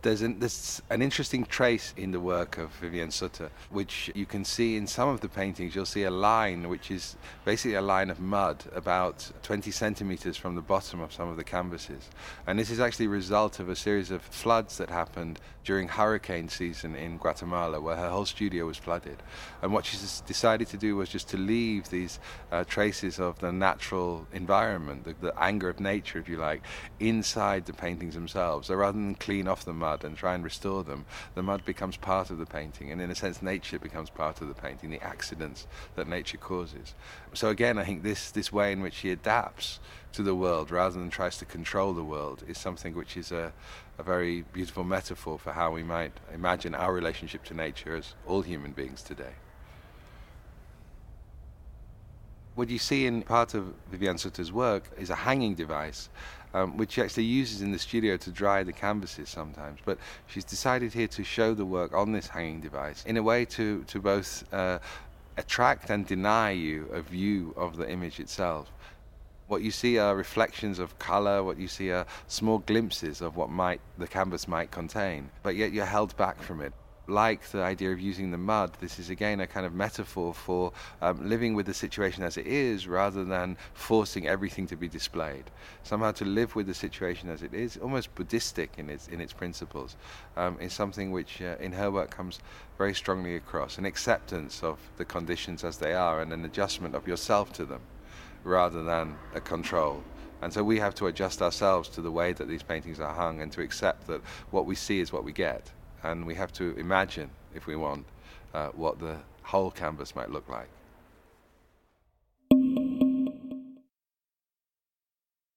There's an, there's an interesting trace in the work of Vivian Suter, which you can see in some of the paintings. You'll see a line, which is basically a line of mud about 20 centimeters from the bottom of some of the canvases. And this is actually a result of a series of floods that happened during hurricane season in Guatemala, where her whole studio was flooded. And what she decided to do was just to leave these uh, traces of the natural environment, the, the anger of nature, if you like, inside the paintings themselves. So rather than clean off the mud, mud and try and restore them, the mud becomes part of the painting, and in a sense, nature becomes part of the painting, the accidents that nature causes. So again, I think this this way in which he adapts to the world rather than tries to control the world is something which is a, a very beautiful metaphor for how we might imagine our relationship to nature as all human beings today. What you see in part of Vivian Suter's work is a hanging device um, which she actually uses in the studio to dry the canvases sometimes. But she's decided here to show the work on this hanging device in a way to, to both uh, attract and deny you a view of the image itself. What you see are reflections of color, what you see are small glimpses of what might the canvas might contain, but yet you're held back from it like the idea of using the mud, this is again a kind of metaphor for um, living with the situation as it is rather than forcing everything to be displayed. Somehow to live with the situation as it is, almost Buddhistic in its, in its principles, um, is something which uh, in her work comes very strongly across an acceptance of the conditions as they are and an adjustment of yourself to them rather than a control. And so we have to adjust ourselves to the way that these paintings are hung and to accept that what we see is what we get and we have to imagine, if we want, uh, what the whole canvas might look like.